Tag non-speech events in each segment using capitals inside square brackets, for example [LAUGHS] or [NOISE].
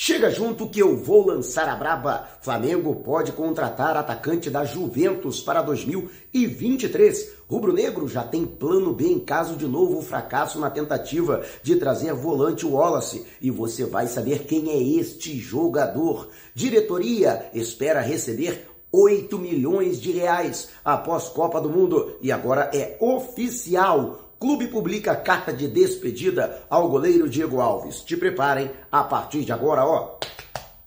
Chega junto que eu vou lançar a braba. Flamengo pode contratar atacante da Juventus para 2023. Rubro Negro já tem plano B em caso de novo fracasso na tentativa de trazer volante Wallace. E você vai saber quem é este jogador. Diretoria espera receber 8 milhões de reais após Copa do Mundo. E agora é oficial. Clube publica carta de despedida ao goleiro Diego Alves. Te preparem, a partir de agora, ó.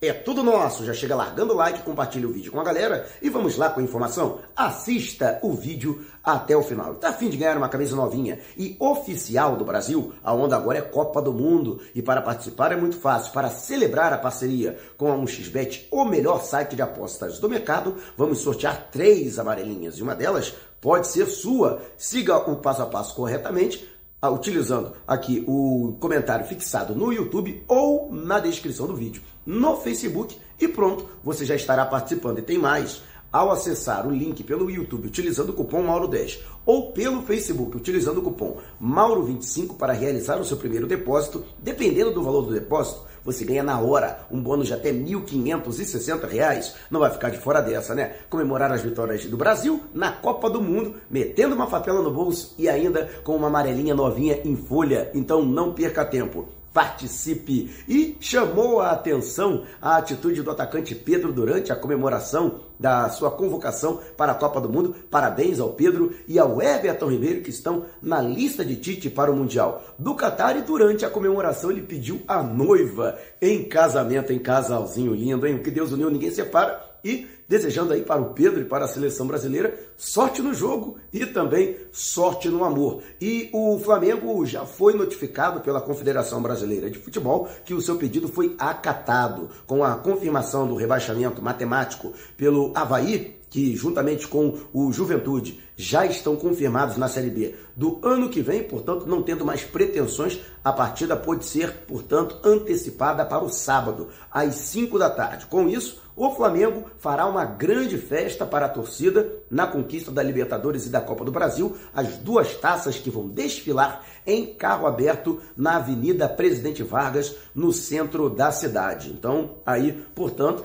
É tudo nosso. Já chega largando o like, compartilha o vídeo com a galera e vamos lá com a informação. Assista o vídeo até o final. Tá afim de ganhar uma camisa novinha e oficial do Brasil? A onda agora é Copa do Mundo e para participar é muito fácil. Para celebrar a parceria com a 1xBet, o melhor site de apostas do mercado, vamos sortear três amarelinhas e uma delas pode ser sua. Siga o passo a passo corretamente, utilizando aqui o comentário fixado no YouTube ou na descrição do vídeo, no Facebook e pronto, você já estará participando. E tem mais, ao acessar o link pelo YouTube utilizando o cupom Mauro10 ou pelo Facebook utilizando o cupom Mauro25 para realizar o seu primeiro depósito, dependendo do valor do depósito, você ganha na hora um bônus de até R$ 1.560. Não vai ficar de fora dessa, né? Comemorar as vitórias do Brasil na Copa do Mundo, metendo uma papela no bolso e ainda com uma amarelinha novinha em folha. Então não perca tempo participe. E chamou a atenção a atitude do atacante Pedro durante a comemoração da sua convocação para a Copa do Mundo. Parabéns ao Pedro e ao Everton Ribeiro que estão na lista de Tite para o Mundial do Catar e durante a comemoração ele pediu a noiva em casamento, em casalzinho lindo, hein? O que Deus uniu, ninguém separa e desejando aí para o Pedro e para a seleção brasileira sorte no jogo e também sorte no amor. E o Flamengo já foi notificado pela Confederação Brasileira de Futebol que o seu pedido foi acatado com a confirmação do rebaixamento matemático pelo Havaí que juntamente com o Juventude já estão confirmados na Série B do ano que vem, portanto, não tendo mais pretensões, a partida pode ser, portanto, antecipada para o sábado, às 5 da tarde. Com isso, o Flamengo fará uma grande festa para a torcida na conquista da Libertadores e da Copa do Brasil, as duas taças que vão desfilar em carro aberto na Avenida Presidente Vargas, no centro da cidade. Então, aí, portanto,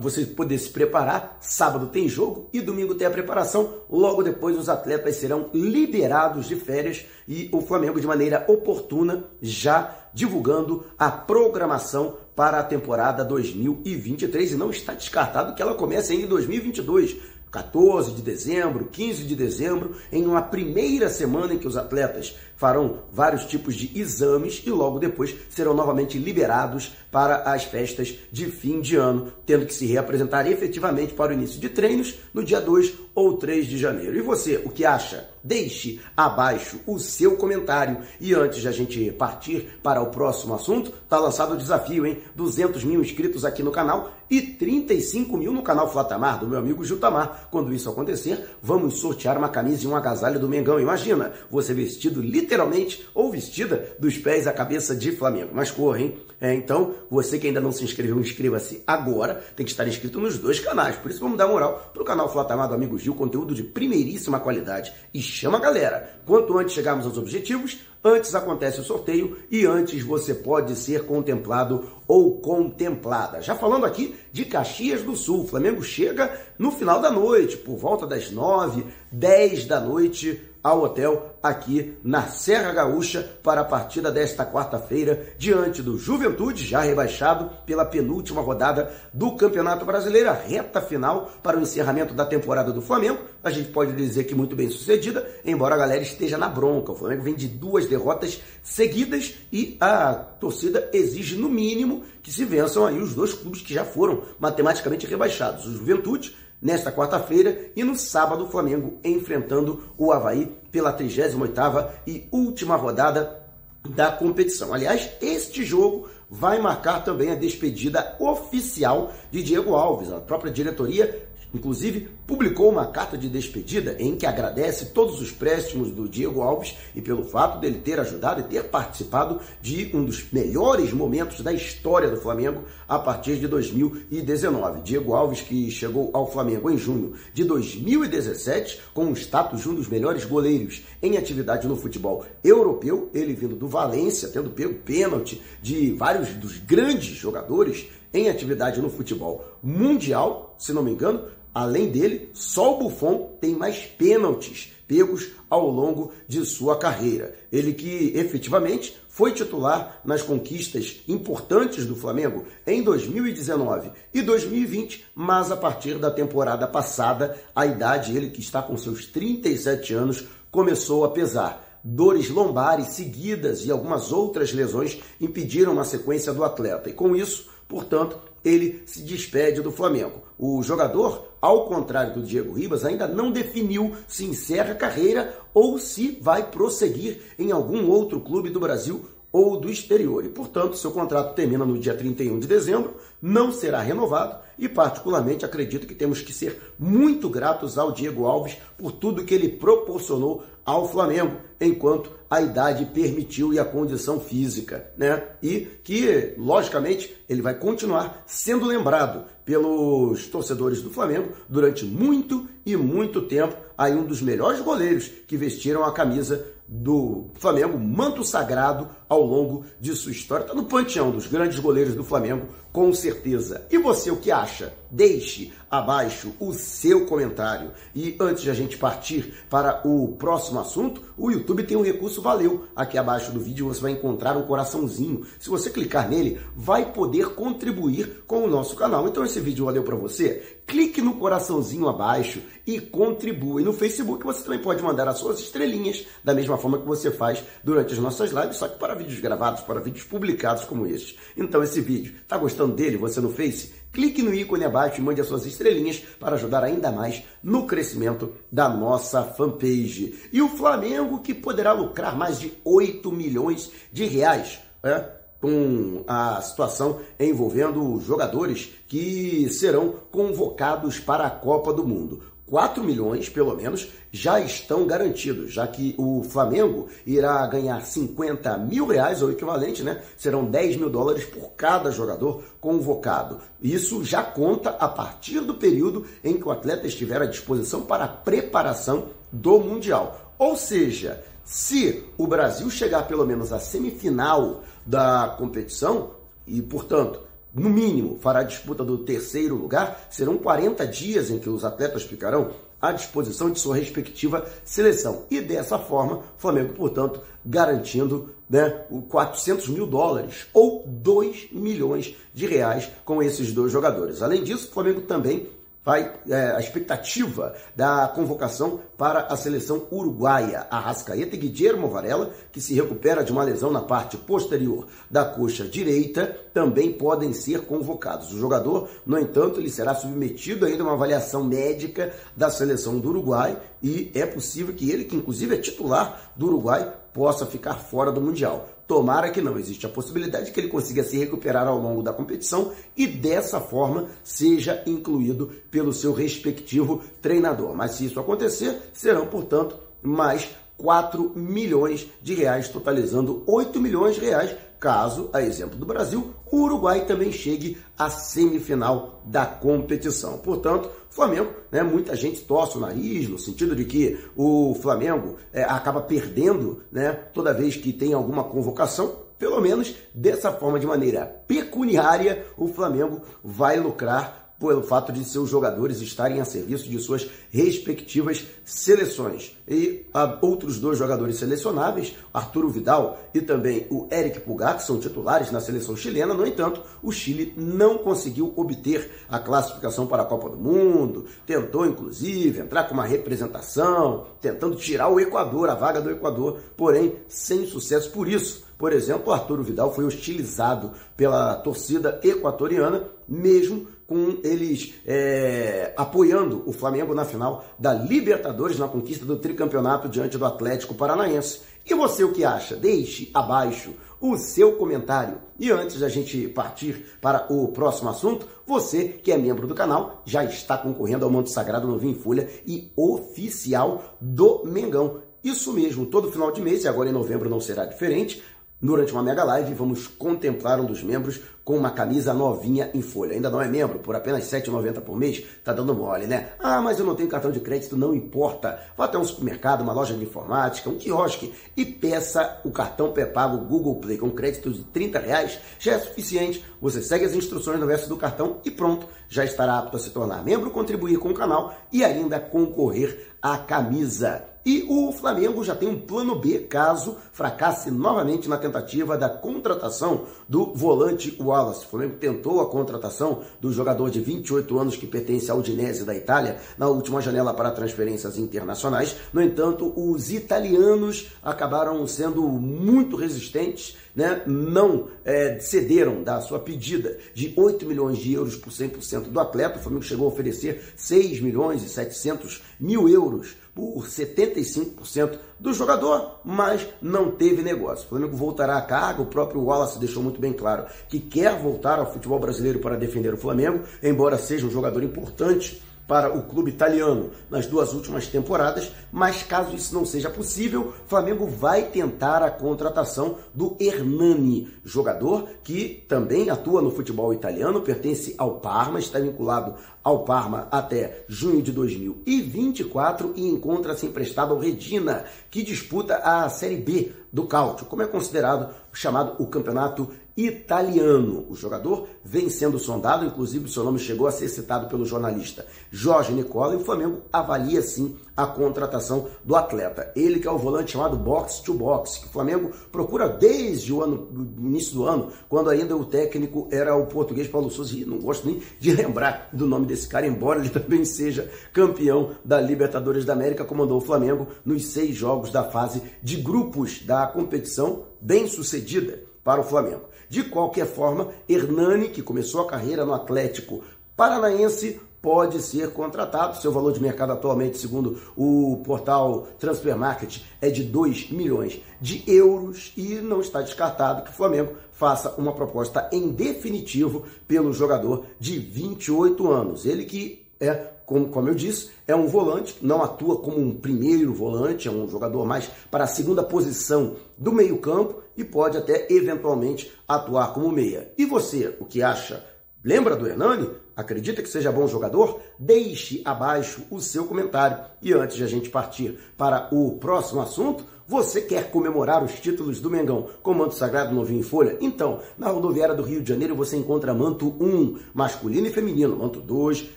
você poder se preparar. Sábado tem jogo e domingo tem a preparação. Logo depois, os atletas serão liberados de férias e o Flamengo, de maneira oportuna, já divulgando a programação para a temporada 2023 e não está descartado que ela comece ainda em 2022. 14 de dezembro, 15 de dezembro, em uma primeira semana em que os atletas farão vários tipos de exames e logo depois serão novamente liberados para as festas de fim de ano, tendo que se reapresentar efetivamente para o início de treinos no dia 2 ou 3 de janeiro. E você, o que acha? Deixe abaixo o seu comentário. E antes de a gente partir para o próximo assunto, tá lançado o desafio, hein? 200 mil inscritos aqui no canal e 35 mil no canal Flatamar, do meu amigo Jutamar. Quando isso acontecer, vamos sortear uma camisa e um agasalho do Mengão. Imagina, você vestido literalmente ou vestida dos pés à cabeça de Flamengo. Mas corra, hein? É, então, você que ainda não se inscreveu, inscreva-se agora. Tem que estar inscrito nos dois canais. Por isso, vamos dar moral para o canal Flatamar do Amigo Gil, conteúdo de primeiríssima qualidade. E chama a galera. Quanto antes chegarmos aos objetivos, antes acontece o sorteio e antes você pode ser contemplado ou contemplada. Já falando aqui de Caxias do Sul, o Flamengo chega no final da noite, por volta das 9, 10 da noite ao hotel aqui na Serra Gaúcha para a partida desta quarta-feira diante do Juventude, já rebaixado pela penúltima rodada do Campeonato Brasileiro, a reta final para o encerramento da temporada do Flamengo. A gente pode dizer que muito bem sucedida, embora a galera esteja na bronca. O Flamengo vem de duas derrotas seguidas e a torcida exige no mínimo que se vençam aí os dois clubes que já foram matematicamente rebaixados, o Juventude nesta quarta-feira e no sábado o Flamengo enfrentando o Havaí pela 38ª e última rodada da competição. Aliás, este jogo vai marcar também a despedida oficial de Diego Alves. A própria diretoria inclusive, publicou uma carta de despedida em que agradece todos os préstimos do Diego Alves e pelo fato dele ter ajudado e ter participado de um dos melhores momentos da história do Flamengo a partir de 2019. Diego Alves, que chegou ao Flamengo em junho de 2017 com o status de um dos melhores goleiros em atividade no futebol europeu, ele vindo do Valência, tendo pego pênalti de vários dos grandes jogadores em atividade no futebol mundial, se não me engano, Além dele, só o Buffon tem mais pênaltis pegos ao longo de sua carreira. Ele que efetivamente foi titular nas conquistas importantes do Flamengo em 2019 e 2020, mas a partir da temporada passada, a idade, ele que está com seus 37 anos, começou a pesar. Dores lombares seguidas e algumas outras lesões impediram a sequência do atleta. E com isso, portanto, ele se despede do Flamengo. O jogador, ao contrário do Diego Ribas, ainda não definiu se encerra a carreira ou se vai prosseguir em algum outro clube do Brasil ou do exterior. E, portanto, seu contrato termina no dia 31 de dezembro, não será renovado e, particularmente, acredito que temos que ser muito gratos ao Diego Alves por tudo que ele proporcionou ao Flamengo, enquanto a idade permitiu e a condição física, né? E que, logicamente, ele vai continuar sendo lembrado pelos torcedores do Flamengo durante muito e muito tempo, aí um dos melhores goleiros que vestiram a camisa do Flamengo, manto sagrado ao longo de sua história. Está no panteão dos grandes goleiros do Flamengo, com certeza. E você, o que acha? Deixe abaixo o seu comentário. E antes de a gente partir para o próximo assunto, o YouTube tem um recurso Valeu. Aqui abaixo do vídeo você vai encontrar um coraçãozinho. Se você clicar nele, vai poder contribuir com o nosso canal. Então esse vídeo valeu para você? Clique no coraçãozinho abaixo e contribua. E no Facebook você também pode mandar as suas estrelinhas, da mesma forma que você faz durante as nossas lives, só que para vídeos gravados, para vídeos publicados como este. Então esse vídeo, tá gostando dele, você no Face? Clique no ícone abaixo e mande as suas estrelinhas para ajudar ainda mais no crescimento da nossa fanpage. E o Flamengo que poderá lucrar mais de 8 milhões de reais. É? com a situação envolvendo jogadores que serão convocados para a Copa do Mundo. 4 milhões, pelo menos, já estão garantidos, já que o Flamengo irá ganhar 50 mil reais, ou equivalente, né? Serão 10 mil dólares por cada jogador convocado. Isso já conta a partir do período em que o atleta estiver à disposição para a preparação do Mundial. Ou seja, se o Brasil chegar pelo menos à semifinal da competição, e portanto no mínimo, fará a disputa do terceiro lugar. Serão 40 dias em que os atletas ficarão à disposição de sua respectiva seleção. E dessa forma, o Flamengo, portanto, garantindo né, 400 mil dólares ou 2 milhões de reais com esses dois jogadores. Além disso, o Flamengo também vai é, a expectativa da convocação para a seleção uruguaia. Arrascaeta e Guillermo Varela, que se recupera de uma lesão na parte posterior da coxa direita, também podem ser convocados. O jogador, no entanto, ele será submetido ainda a uma avaliação médica da seleção do Uruguai e é possível que ele, que inclusive é titular do Uruguai, possa ficar fora do Mundial. Tomara que não. Existe a possibilidade que ele consiga se recuperar ao longo da competição e dessa forma seja incluído pelo seu respectivo treinador. Mas se isso acontecer, serão, portanto, mais 4 milhões de reais, totalizando 8 milhões de reais caso, a exemplo do Brasil, o Uruguai também chegue à semifinal da competição. Portanto, Flamengo, né, muita gente torce o nariz no sentido de que o Flamengo é, acaba perdendo né, toda vez que tem alguma convocação. Pelo menos dessa forma, de maneira pecuniária, o Flamengo vai lucrar pelo fato de seus jogadores estarem a serviço de suas respectivas seleções. E há outros dois jogadores selecionáveis, Arturo Vidal e também o Eric Pulgar, que são titulares na seleção chilena. No entanto, o Chile não conseguiu obter a classificação para a Copa do Mundo, tentou inclusive entrar com uma representação, tentando tirar o Equador, a vaga do Equador, porém sem sucesso por isso por exemplo, Arturo Vidal foi hostilizado pela torcida equatoriana, mesmo com eles é, apoiando o Flamengo na final da Libertadores, na conquista do tricampeonato diante do Atlético Paranaense. E você o que acha? Deixe abaixo o seu comentário. E antes da gente partir para o próximo assunto, você que é membro do canal já está concorrendo ao Manto Sagrado Novinho em Folha e oficial do Mengão. Isso mesmo, todo final de mês, e agora em novembro não será diferente, Durante uma mega live, vamos contemplar um dos membros com uma camisa novinha em folha. Ainda não é membro, por apenas R$ 7,90 por mês, tá dando mole, né? Ah, mas eu não tenho cartão de crédito, não importa. Vá até um supermercado, uma loja de informática, um quiosque e peça o cartão pré-pago Google Play com crédito de 30 reais, já é suficiente. Você segue as instruções no verso do cartão e pronto, já estará apto a se tornar membro, contribuir com o canal e ainda concorrer à camisa. E o Flamengo já tem um plano B caso fracasse novamente na tentativa da contratação do volante Wallace. O Flamengo tentou a contratação do jogador de 28 anos que pertence ao Udinese da Itália na última janela para transferências internacionais. No entanto, os italianos acabaram sendo muito resistentes né, não é, cederam da sua pedida de 8 milhões de euros por 100% do atleta. O Flamengo chegou a oferecer 6 milhões e 700 mil euros por 75% do jogador, mas não teve negócio. O Flamengo voltará à carga, o próprio Wallace deixou muito bem claro que quer voltar ao futebol brasileiro para defender o Flamengo, embora seja um jogador importante para o clube italiano nas duas últimas temporadas, mas caso isso não seja possível, Flamengo vai tentar a contratação do Hernani, jogador que também atua no futebol italiano, pertence ao Parma, está vinculado ao Parma até junho de 2024 e encontra-se emprestado ao Redina, que disputa a Série B do Cálcio, como é considerado chamado o campeonato italiano. O jogador vem sendo sondado, inclusive seu nome chegou a ser citado pelo jornalista Jorge Nicola, e o Flamengo avalia sim a contratação do atleta. Ele que é o volante chamado box to box, que o Flamengo procura desde o ano, início do ano, quando ainda o técnico era o português Paulo Souza, e não gosto nem de lembrar do nome desse cara, embora ele [LAUGHS] também seja campeão da Libertadores da América, comandou o Flamengo nos seis jogos da fase de grupos da competição bem sucedida para o Flamengo. De qualquer forma, Hernani, que começou a carreira no Atlético Paranaense, pode ser contratado. Seu valor de mercado atualmente, segundo o portal Transfer Market, é de 2 milhões de euros e não está descartado que o Flamengo faça uma proposta em definitivo pelo jogador de 28 anos. Ele que é, como, como eu disse, é um volante, não atua como um primeiro volante, é um jogador mais para a segunda posição do meio-campo e pode até eventualmente atuar como meia. E você, o que acha? Lembra do Hernani? Acredita que seja bom jogador? Deixe abaixo o seu comentário. E antes de a gente partir para o próximo assunto, você quer comemorar os títulos do Mengão com manto sagrado novinho em folha? Então, na rodoviária do Rio de Janeiro você encontra manto 1, masculino e feminino, manto 2,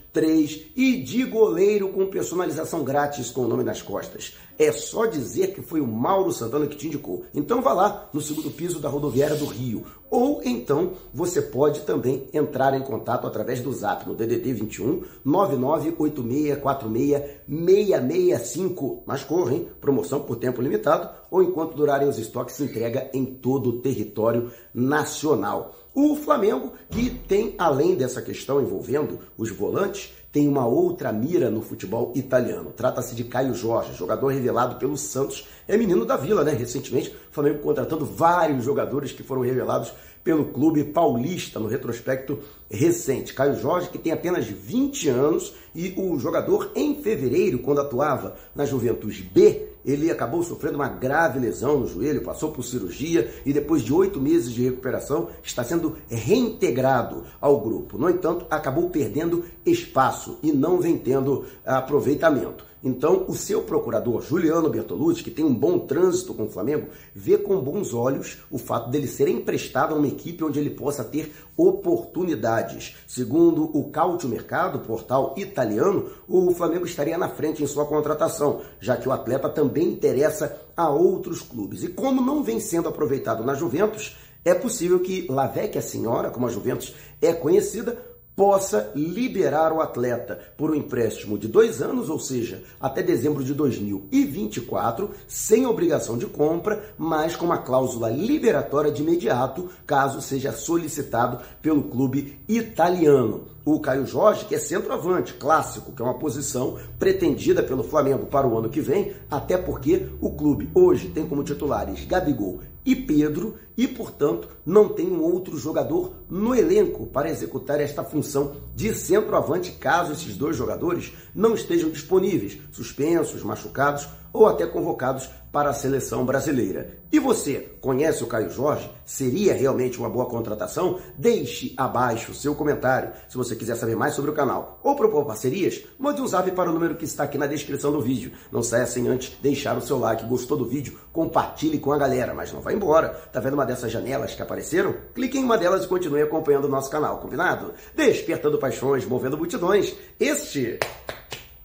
3 e de goleiro com personalização grátis com o nome nas costas. É só dizer que foi o Mauro Santana que te indicou. Então vá lá no segundo piso da rodoviária do Rio. Ou então você pode também entrar em contato através do zap no DDD 21 998646665. Mas corra, hein? Promoção por tempo limitado ou enquanto durarem os estoques, entrega em todo o território nacional. O Flamengo, que tem, além dessa questão envolvendo os volantes, tem uma outra mira no futebol italiano. Trata-se de Caio Jorge, jogador revelado pelo Santos. É menino da Vila, né? Recentemente, o Flamengo contratando vários jogadores que foram revelados pelo clube paulista no retrospecto recente. Caio Jorge, que tem apenas 20 anos, e o jogador, em fevereiro, quando atuava na Juventus B, ele acabou sofrendo uma grave lesão no joelho, passou por cirurgia e depois de oito meses de recuperação está sendo reintegrado ao grupo. No entanto, acabou perdendo espaço e não vem tendo aproveitamento. Então, o seu procurador, Juliano Bertolucci, que tem um bom trânsito com o Flamengo, vê com bons olhos o fato dele ser emprestado a uma equipe onde ele possa ter oportunidades. Segundo o Cautio Mercado, portal italiano, o Flamengo estaria na frente em sua contratação, já que o atleta também interessa a outros clubes. E como não vem sendo aproveitado na Juventus, é possível que La Vecchia Senhora, como a Juventus é conhecida, possa liberar o atleta por um empréstimo de dois anos, ou seja, até dezembro de 2024, sem obrigação de compra, mas com uma cláusula liberatória de imediato, caso seja solicitado pelo clube italiano. O Caio Jorge, que é centroavante clássico, que é uma posição pretendida pelo Flamengo para o ano que vem, até porque o clube hoje tem como titulares Gabigol e Pedro, e, portanto, não tem um outro jogador no elenco para executar esta função de centroavante, caso esses dois jogadores não estejam disponíveis, suspensos, machucados ou até convocados para a seleção brasileira. E você, conhece o Caio Jorge? Seria realmente uma boa contratação? Deixe abaixo seu comentário. Se você quiser saber mais sobre o canal ou propor parcerias, mande um zap para o número que está aqui na descrição do vídeo. Não saia sem antes deixar o seu like. Gostou do vídeo? Compartilhe com a galera, mas não vá embora. Tá vendo uma dessas janelas que apareceram? Clique em uma delas e continue acompanhando o nosso canal, combinado? Despertando paixões, movendo multidões. Este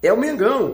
é o Mengão.